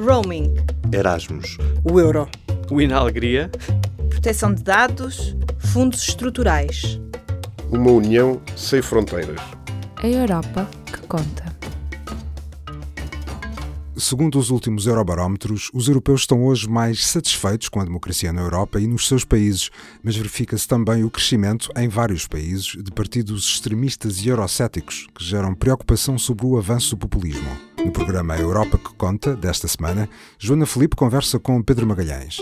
Roaming. Erasmus. O euro. O Inalegria. Proteção de dados. Fundos estruturais. Uma união sem fronteiras. A Europa que conta. Segundo os últimos Eurobarómetros, os europeus estão hoje mais satisfeitos com a democracia na Europa e nos seus países, mas verifica-se também o crescimento em vários países de partidos extremistas e eurocéticos que geram preocupação sobre o avanço do populismo. No programa Europa que Conta, desta semana, Joana Felipe conversa com Pedro Magalhães.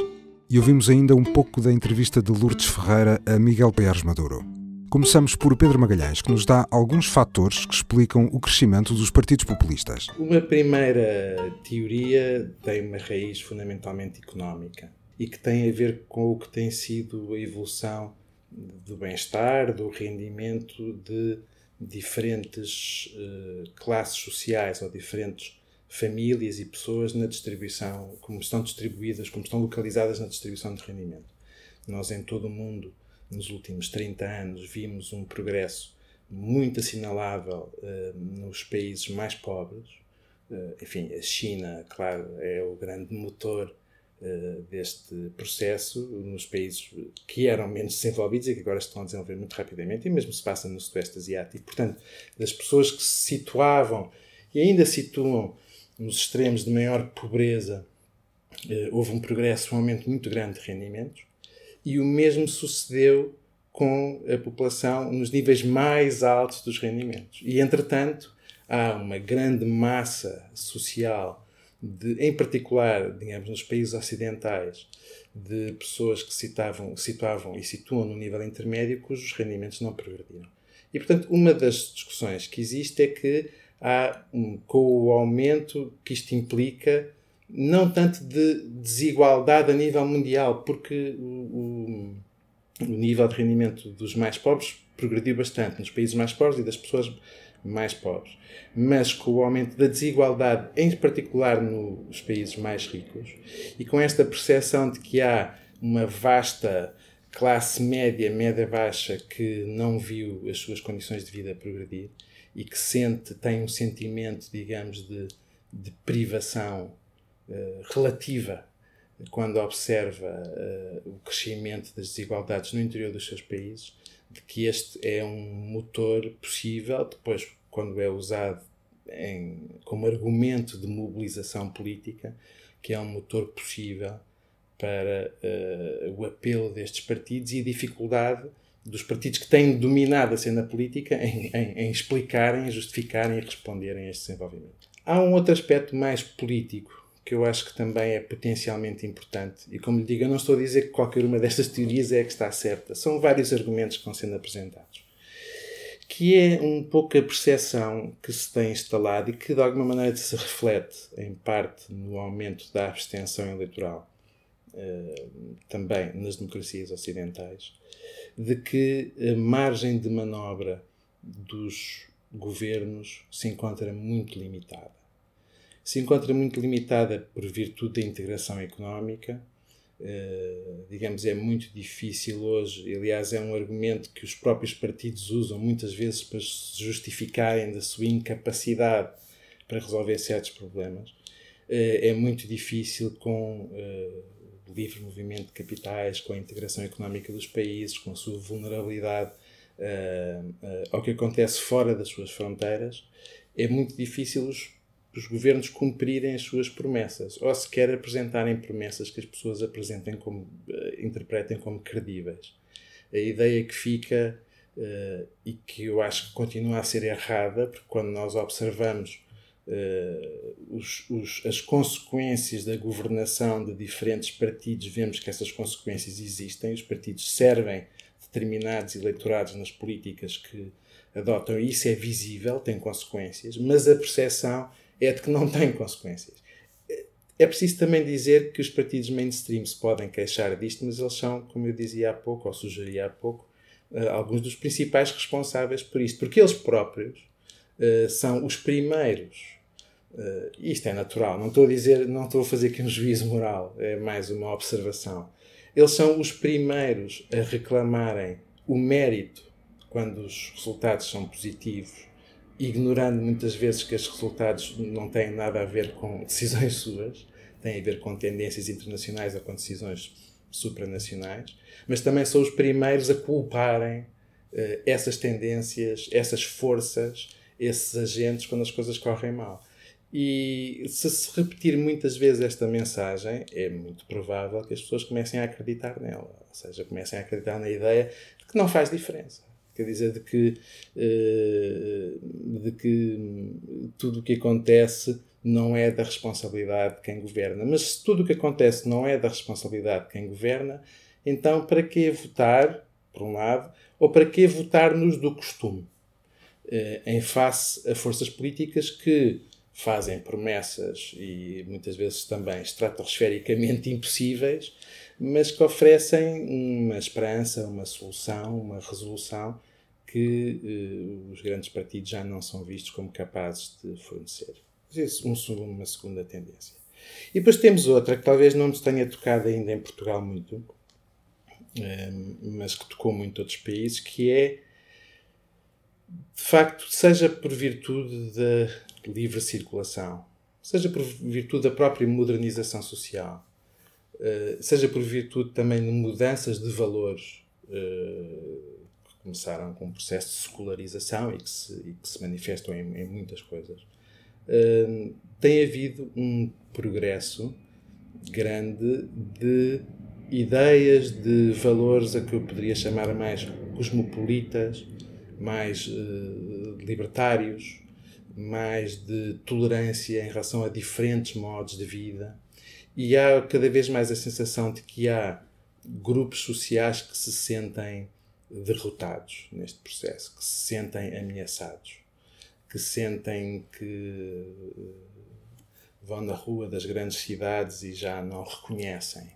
E ouvimos ainda um pouco da entrevista de Lourdes Ferreira a Miguel Payares Maduro. Começamos por Pedro Magalhães, que nos dá alguns fatores que explicam o crescimento dos partidos populistas. Uma primeira teoria tem uma raiz fundamentalmente económica e que tem a ver com o que tem sido a evolução do bem-estar, do rendimento de diferentes uh, classes sociais ou diferentes famílias e pessoas na distribuição, como estão distribuídas, como estão localizadas na distribuição de rendimento. Nós, em todo o mundo, nos últimos 30 anos, vimos um progresso muito assinalável uh, nos países mais pobres. Uh, enfim, a China, claro, é o grande motor deste processo, nos países que eram menos desenvolvidos e que agora estão a desenvolver muito rapidamente, e mesmo se passa no Sudeste Asiático. Portanto, das pessoas que se situavam e ainda situam nos extremos de maior pobreza, houve um progresso, um aumento muito grande de rendimentos e o mesmo sucedeu com a população nos níveis mais altos dos rendimentos. E, entretanto, há uma grande massa social, de, em particular, digamos, nos países ocidentais, de pessoas que citavam, situavam e situam no nível intermédio cujos rendimentos não progrediram. E, portanto, uma das discussões que existe é que há, um, com o aumento que isto implica, não tanto de desigualdade a nível mundial, porque o, o, nível de rendimento dos mais pobres progrediu bastante nos países mais pobres e das pessoas mais pobres. Mas com o aumento da desigualdade, em particular nos países mais ricos, e com esta percepção de que há uma vasta classe média, média-baixa, que não viu as suas condições de vida progredir e que sente, tem um sentimento, digamos, de, de privação eh, relativa quando observa uh, o crescimento das desigualdades no interior dos seus países, de que este é um motor possível, depois, quando é usado em, como argumento de mobilização política, que é um motor possível para uh, o apelo destes partidos e a dificuldade dos partidos que têm dominado a cena política em, em, em explicarem, justificarem e responderem a este desenvolvimento. Há um outro aspecto mais político que eu acho que também é potencialmente importante. E como lhe digo, eu não estou a dizer que qualquer uma destas teorias é que está certa. São vários argumentos que vão sendo apresentados. Que é um pouco a percepção que se tem instalado e que de alguma maneira se reflete, em parte, no aumento da abstenção eleitoral, eh, também nas democracias ocidentais, de que a margem de manobra dos governos se encontra muito limitada se encontra muito limitada por virtude da integração económica. Uh, digamos, é muito difícil hoje, aliás, é um argumento que os próprios partidos usam muitas vezes para se justificarem da sua incapacidade para resolver certos problemas. Uh, é muito difícil com uh, o livre movimento de capitais, com a integração económica dos países, com a sua vulnerabilidade ao que acontece fora das suas fronteiras. É muito difícil os os governos cumprirem as suas promessas, ou sequer apresentarem promessas que as pessoas apresentem como, uh, interpretem como credíveis. A ideia que fica, uh, e que eu acho que continua a ser errada, porque quando nós observamos uh, os, os, as consequências da governação de diferentes partidos, vemos que essas consequências existem, os partidos servem determinados eleitorados nas políticas que adotam, isso é visível, tem consequências, mas a percepção é de que não tem consequências. É preciso também dizer que os partidos mainstream se podem queixar disto, mas eles são, como eu dizia há pouco, ou sugeria há pouco, uh, alguns dos principais responsáveis por isto, porque eles próprios uh, são os primeiros. Uh, isto é natural, não estou a dizer, não estou a fazer aqui um juízo moral, é mais uma observação. Eles são os primeiros a reclamarem o mérito quando os resultados são positivos ignorando muitas vezes que estes resultados não têm nada a ver com decisões suas, têm a ver com tendências internacionais ou com decisões supranacionais, mas também são os primeiros a culparem uh, essas tendências, essas forças, esses agentes quando as coisas correm mal. E se se repetir muitas vezes esta mensagem, é muito provável que as pessoas comecem a acreditar nela. Ou seja, comecem a acreditar na ideia de que não faz diferença. Quer dizer, de que, eh, de que tudo o que acontece não é da responsabilidade de quem governa. Mas se tudo o que acontece não é da responsabilidade de quem governa, então para que votar, por um lado, ou para que votar-nos do costume? Eh, em face a forças políticas que fazem promessas e muitas vezes também estratosfericamente impossíveis, mas que oferecem uma esperança, uma solução, uma resolução que eh, os grandes partidos já não são vistos como capazes de fornecer. Isso, um, uma segunda tendência. E depois temos outra que talvez não nos tenha tocado ainda em Portugal muito, eh, mas que tocou muito outros países, que é, de facto, seja por virtude da livre circulação, seja por virtude da própria modernização social, uh, seja por virtude também de mudanças de valores que começaram com um processo de secularização e que se, e que se manifestam em, em muitas coisas, uh, tem havido um progresso grande de ideias, de valores a que eu poderia chamar mais cosmopolitas, mais libertários, mais de tolerância em relação a diferentes modos de vida. E há cada vez mais a sensação de que há grupos sociais que se sentem derrotados neste processo, que se sentem ameaçados, que sentem que vão na rua das grandes cidades e já não reconhecem,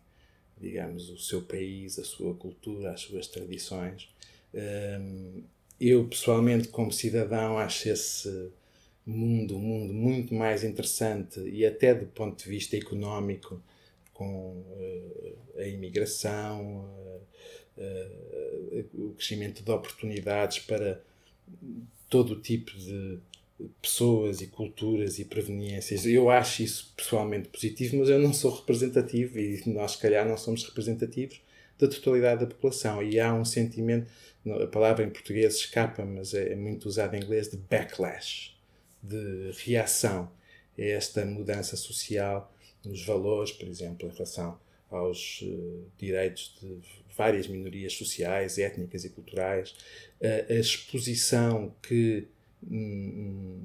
digamos, o seu país, a sua cultura, as suas tradições. Hum, eu, pessoalmente, como cidadão, acho esse mundo, um mundo muito mais interessante e até do ponto de vista económico, com uh, a imigração, o crescimento de oportunidades para todo o tipo de pessoas e culturas e proveniências. Eu acho isso pessoalmente positivo, mas eu não sou representativo e nós, se calhar, não somos representativos da totalidade da população. E há um sentimento, a palavra em português escapa, mas é, é muito usada em inglês, de backlash de reação a esta mudança social nos valores, por exemplo, em relação aos uh, direitos de várias minorias sociais, étnicas e culturais, a exposição que hum,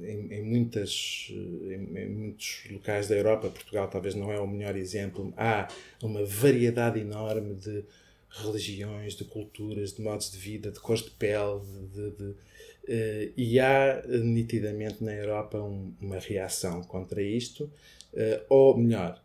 em, em, muitas, em, em, muitos locais da Europa, Portugal talvez não é o melhor exemplo, há uma variedade enorme de religiões, de culturas, de modos de vida, de cores de pele, de, de, de Uh, e há nitidamente na Europa um, uma reação contra isto, ou melhor,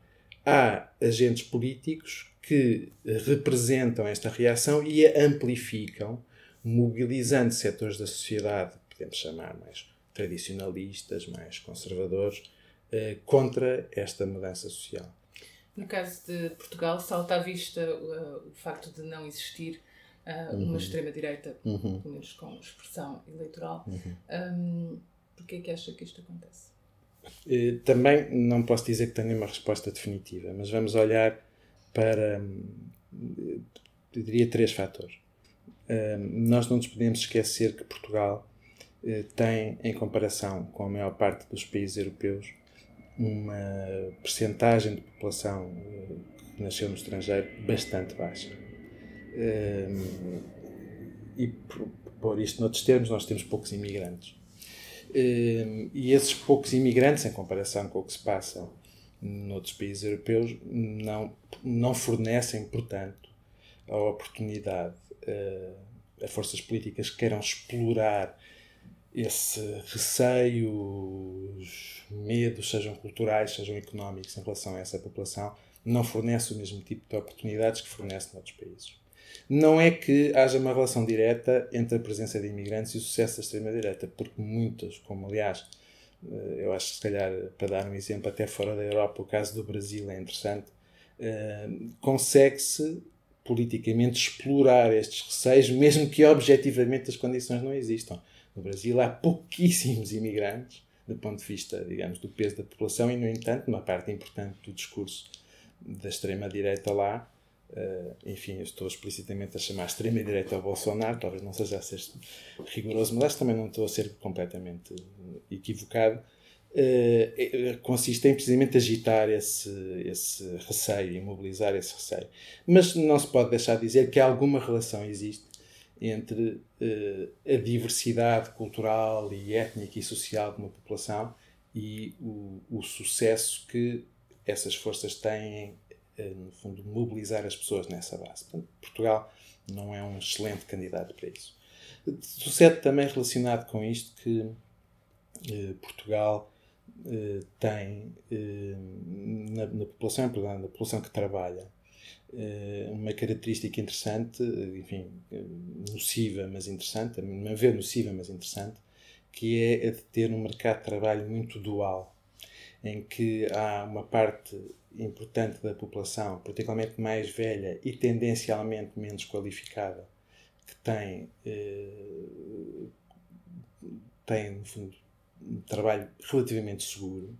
há agentes políticos que representam esta reação e a amplificam, mobilizando setores da sociedade, podemos chamar mais tradicionalistas, mais conservadores, uh, contra esta mudança social. No caso de Portugal, salta à vista o facto de não existir uh, uhum. uma extrema-direita, uhum. pelo menos com expressão eleitoral. Uhum. Um, Porquê é que acha que isto acontece? Eh, também não posso dizer que tenha uma resposta definitiva, mas vamos olhar para, hum, eu diria, três fatores. Hum, nós não nos podemos esquecer que Portugal eh, tem, em comparação com a maior parte dos países europeus, uma percentagem de população eh, que nasceu no estrangeiro bastante baixa e por isto noutros termos, nós temos poucos imigrantes. E esses poucos imigrantes, em comparação com o que se passa noutros países europeus, não, não fornecem, portanto, a oportunidade uh, a forças políticas que queiram explorar esse receio, os medos, sejam culturais, sejam económicos, em relação a essa população, não fornece o mesmo tipo de oportunidades que fornece noutros países não é que haja uma relação direta entre a presença de imigrantes e o sucesso da extrema-direita, porque muitos, como aliás, eh, eu acho que se calhar, para dar um exemplo, até fora da Europa, o caso do Brasil é interessante, eh, consegue-se politicamente explorar estes receios, mesmo que objetivamente as condições não existam. No Brasil há pouquíssimos imigrantes, do ponto de vista, digamos, do peso da população e, no entanto, uma parte importante do discurso da extrema-direita lá, uh, enfim, eu estou explicitamente a chamar extrema-direita ao Bolsonaro, talvez não seja a ser rigoroso, mas acho que também não estou a ser completamente equivocado, uh, consiste em precisamente agitar esse, esse receio, imobilizar esse receio. Mas não se pode deixar de dizer que alguma relação existe entre uh, a diversidade cultural e étnica e social de uma população e o, o sucesso que essas forças têm, no fundo, mobilizar as pessoas nessa base. Portanto, Portugal não é um excelente candidato para isso. Sucede também relacionado com isto que uh, Portugal tem na, na população, na população que trabalha, eh, uma característica interessante, enfim, nociva, mas interessante, a meu ver nociva, mas interessante, que é a de ter um mercado de trabalho muito dual, em que há uma parte importante da população, particularmente mais velha e tendencialmente menos qualificada, que tem, eh, tem no fundo, um trabalho relativamente seguro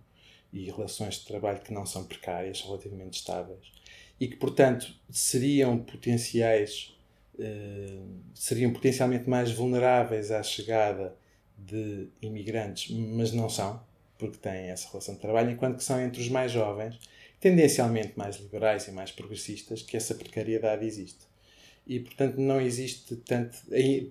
e relações de trabalho que não são precárias, relativamente estáveis e que, portanto, seriam potenciais, eh, seriam potencialmente mais vulneráveis à chegada de imigrantes, mas não são, porque têm essa relação de trabalho, enquanto que são entre os mais jovens, tendencialmente mais liberais e mais progressistas, que essa precariedade existe. E, portanto, não existe tanto.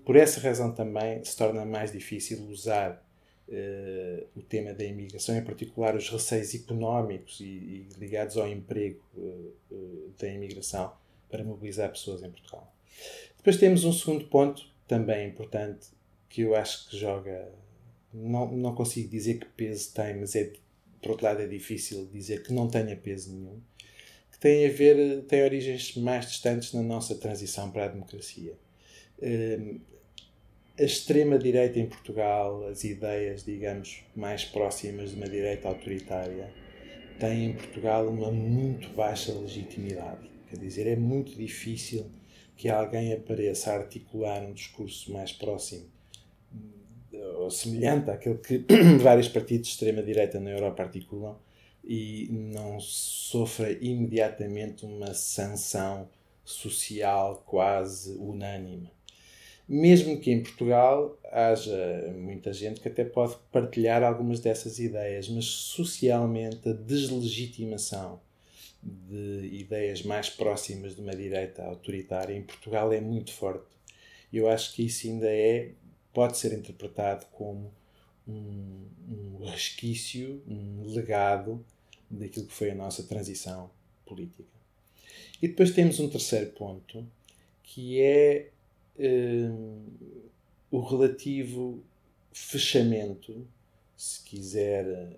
Por essa razão também se torna mais difícil usar uh, o tema da imigração, em particular os receios económicos e, e ligados ao emprego uh, uh, da imigração, para mobilizar pessoas em Portugal. Depois temos um segundo ponto, também importante, que eu acho que joga. Não, não consigo dizer que peso tem, mas é, por outro lado, é difícil dizer que não tenha peso nenhum, que tem a ver, tem origens mais distantes na nossa transição para a democracia a extrema-direita em Portugal, as ideias, digamos, mais próximas de uma direita autoritária, têm em Portugal uma muito baixa legitimidade. Quer dizer, é muito difícil que alguém apareça a articular um discurso mais próximo ou semelhante àquele que vários partidos de extrema-direita na Europa articulam e não sofra imediatamente uma sanção social quase unânime mesmo que em Portugal haja muita gente que até pode partilhar algumas dessas ideias, mas socialmente a deslegitimação de ideias mais próximas de uma direita autoritária em Portugal é muito forte. Eu acho que isso ainda é, pode ser interpretado como um, um resquício, um legado daquilo que foi a nossa transição política. E depois temos um terceiro ponto, que é uh, o relativo fechamento, se quiser,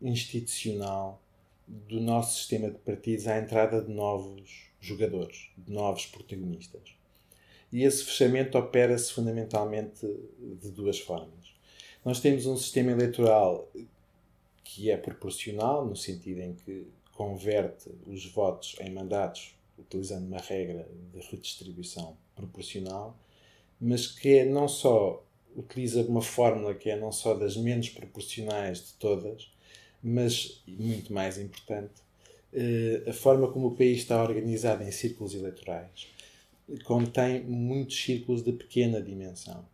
institucional do nosso sistema de partidos à entrada de novos jogadores, de novos protagonistas. E esse fechamento opera-se fundamentalmente de duas formas. Nós temos um sistema eleitoral que é proporcional, no sentido em que converte os votos em mandatos utilizando uma regra de redistribuição proporcional, mas que é não só utiliza uma fórmula que é não só das menos proporcionais de todas, mas, muito mais importante, eh, a forma como o país está organizado em círculos eleitorais contém muitos círculos de pequena dimensão.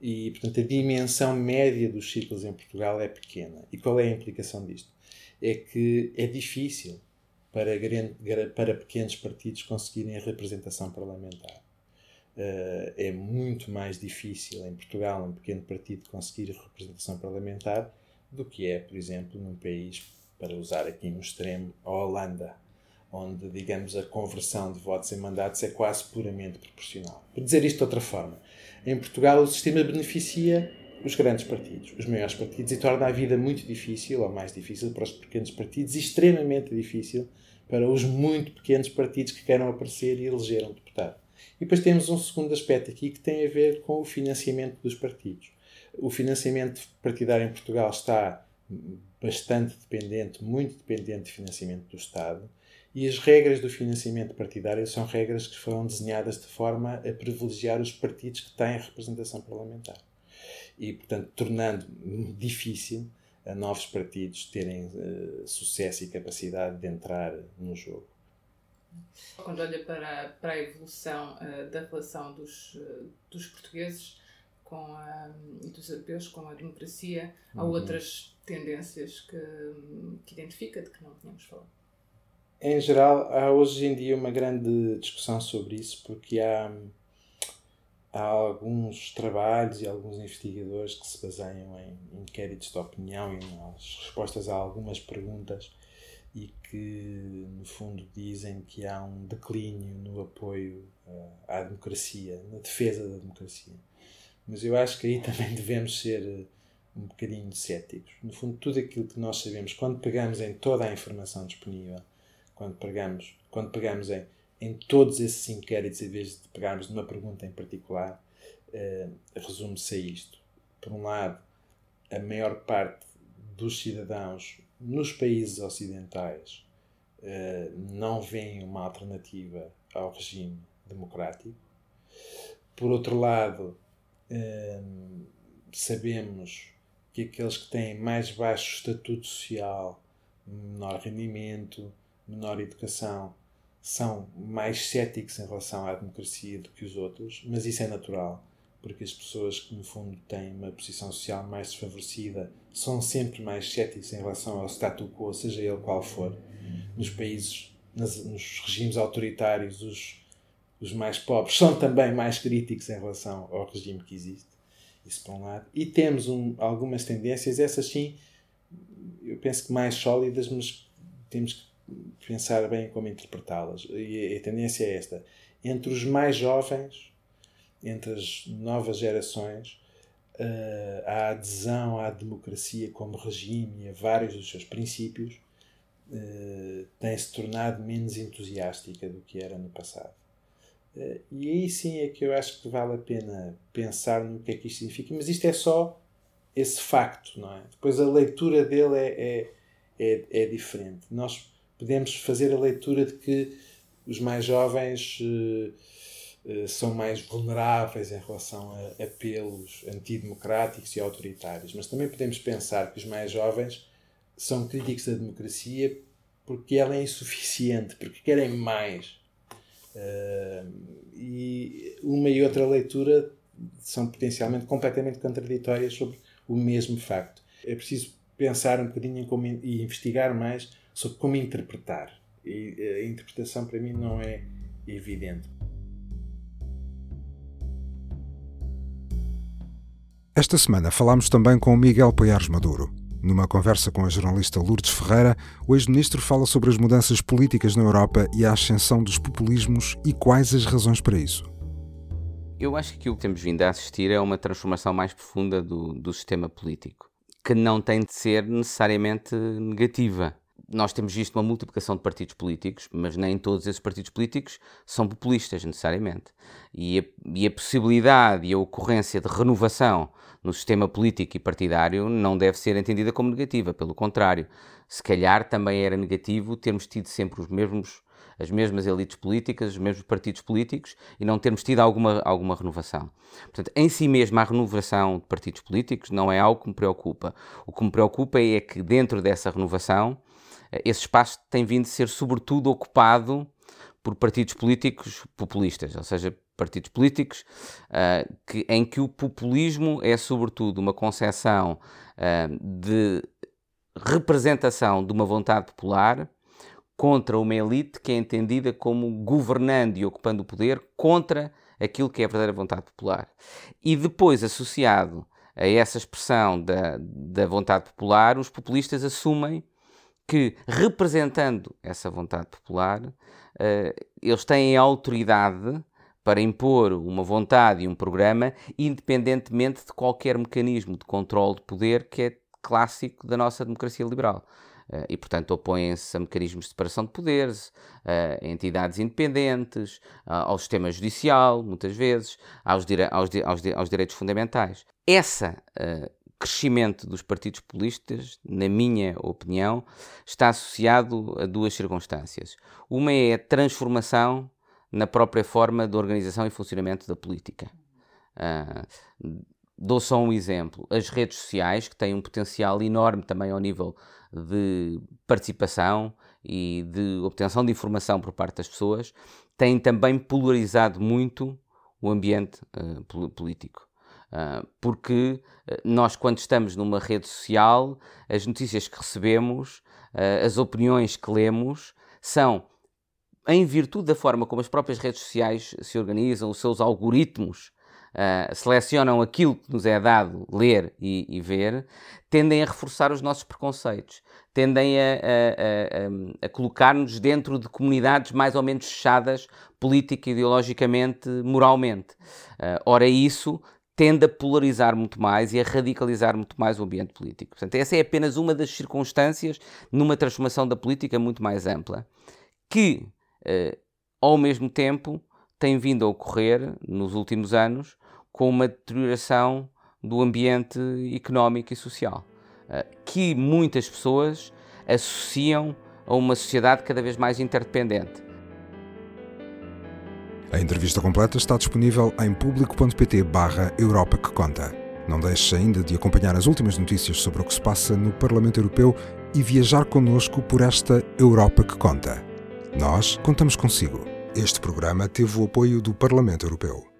E, portanto, a dimensão média dos círculos em Portugal é pequena. E qual é a implicação disto? É que é difícil para, grande, para pequenos partidos conseguirem a representação parlamentar. Uh, é muito mais difícil em Portugal um pequeno partido conseguir representação parlamentar do que é, por exemplo, num país, para usar aqui no extremo, a Holanda, onde, digamos, a conversão de votos em mandatos é quase puramente proporcional. Por dizer isto de outra forma, em Portugal o sistema beneficia os grandes partidos, os maiores partidos, e torna a vida muito difícil, ou mais difícil, para os pequenos partidos, e extremamente difícil para os muito pequenos partidos que queiram aparecer e eleger um deputado. E depois temos um segundo aspecto aqui que tem a ver com o financiamento dos partidos. O financiamento partidário em Portugal está bastante dependente, muito dependente de financiamento do Estado, e as regras do financiamento partidário são regras que foram desenhadas de forma a privilegiar os partidos que têm representação parlamentar. e, portanto, tornando difícil a novos partidos terem uh, sucesso e capacidade de entrar no jogo. Quando olha para, para a evolução uh, da relação dos, uh, dos portugueses com a, e dos europeus com a democracia, uhum. há outras tendências que, que identifica de que não tínhamos falado? Em geral, há hoje em dia uma grande discussão sobre isso, porque há, há alguns trabalhos e alguns investigadores que se baseiam em inquéritos de opinião e nas respostas a algumas perguntas e que, no fundo, dizem que há um declínio no apoio uh, à democracia, na defesa da democracia. Mas eu acho que aí também devemos ser uh, um bocadinho céticos. No fundo, tudo aquilo que nós sabemos, quando pegamos em toda a informação disponível, quando pegamos, quando pegamos em, em todos esses inquéritos, em vez de pegarmos numa pergunta em particular, uh, resume-se a isto. Por um lado, a maior parte dos cidadãos nos países ocidentais uh, não veem uma alternativa ao regime democrático. Por outro lado, uh, sabemos que aqueles que têm mais baixo estatuto social, menor rendimento, menor educação, são mais céticos em relação à democracia do que os outros, mas isso é natural porque as pessoas que, no fundo, têm uma posição social mais desfavorecida são sempre mais céticos em relação ao status quo, seja ele qual for. Nos países, nas, nos regimes autoritários, os, os mais pobres são também mais críticos em relação ao regime que existe. Isso por um lado. E temos um, algumas tendências, essas sim, eu penso que mais sólidas, mas temos que pensar bem como interpretá-las. E a tendência é esta. Entre os mais jovens, entre as novas gerações uh, a adesão à democracia como regime e a vários dos seus princípios uh, tem-se tornado menos entusiástica do que era no passado. Uh, e aí sim é que eu acho que vale a pena pensar no que é que isto significa, mas isto é só esse facto, não é? Depois a leitura dele é, é, é, é diferente. Nós podemos fazer a leitura de que os mais jovens uh, eh, são mais vulneráveis em relação a apelos antidemocráticos e autoritários. Mas também podemos pensar que os mais jovens são críticos da democracia porque ela é insuficiente, porque querem mais. Uh, e uma e outra leitura são potencialmente completamente contraditórias sobre o mesmo facto. É preciso pensar um bocadinho em como, e investigar mais sobre como interpretar. E a interpretação para mim não é evidente. Esta semana falámos também com Miguel Poiares Maduro. Numa conversa com a jornalista Lourdes Ferreira, o ex-ministro fala sobre as mudanças políticas na Europa e a ascensão dos populismos e quais as razões para isso. Eu acho que aquilo que temos vindo a assistir é uma transformação mais profunda do, do sistema político, que não tem de ser necessariamente negativa nós temos visto uma multiplicação de partidos políticos, mas nem todos esses partidos políticos são populistas necessariamente. E a, e a, possibilidade e a ocorrência de renovação no sistema político e partidário não deve ser entendida como negativa, pelo contrário. Se calhar também era negativo termos tido sempre os mesmos, as mesmas elites políticas, os mesmos partidos políticos e não termos tido alguma, alguma renovação. Portanto, em si mesma, a renovação de partidos políticos não é algo que me preocupa. O que me preocupa é que dentro dessa renovação esse espaço tem vindo a ser sobretudo ocupado por partidos políticos populistas, ou seja, partidos políticos uh, que, em que o populismo é sobretudo uma concepção uh, de representação de uma vontade popular contra uma elite que é entendida como governando e ocupando o poder contra aquilo que é a verdadeira vontade popular. E depois, associado a essa expressão da, da vontade popular, os populistas assumem que, representando essa vontade popular, uh, eles têm autoridade para impor uma vontade e um programa, independentemente de qualquer mecanismo de controle de poder que é clássico da nossa democracia liberal. Uh, e, portanto, opõem-se a mecanismos de separação de poderes, uh, a entidades independentes, ao sistema judicial, muitas vezes, aos, dire aos, di aos, di aos direitos fundamentais. Essa crescimento dos partidos populistas, na minha opinião, está associado a duas circunstâncias. Uma é a transformação na própria forma de organização e funcionamento da política. Uh, dou só um exemplo. As redes sociais, que têm um potencial enorme também ao nível de participação e de obtenção de informação por parte das pessoas, têm também polarizado muito o ambiente uh, político. Uh, porque nós, quando estamos numa rede social, as notícias que recebemos, uh, as opiniões que lemos, são em virtude da forma como as próprias redes sociais se organizam, os seus algoritmos uh, selecionam aquilo que nos é dado ler e, e, ver, tendem a reforçar os nossos preconceitos, tendem a, a, a, a colocar-nos dentro de comunidades mais ou menos fechadas, política, ideologicamente, moralmente. Uh, ora, isso tende a polarizar muito mais e a radicalizar muito mais o ambiente político. Portanto, essa é apenas uma das circunstâncias numa transformação da política muito mais ampla, que uh, ao mesmo tempo, tem vindo a ocorrer nos últimos anos com uma deterioração do ambiente económico e social, uh, que muitas pessoas associam a uma sociedade cada vez mais interdependente. A entrevista completa está disponível em público.pt barra Europa que Conta. Não deixe ainda de acompanhar as últimas notícias sobre o que se passa no Parlamento Europeu e viajar connosco por esta Europa que Conta. Nós contamos consigo. Este programa teve o apoio do Parlamento Europeu.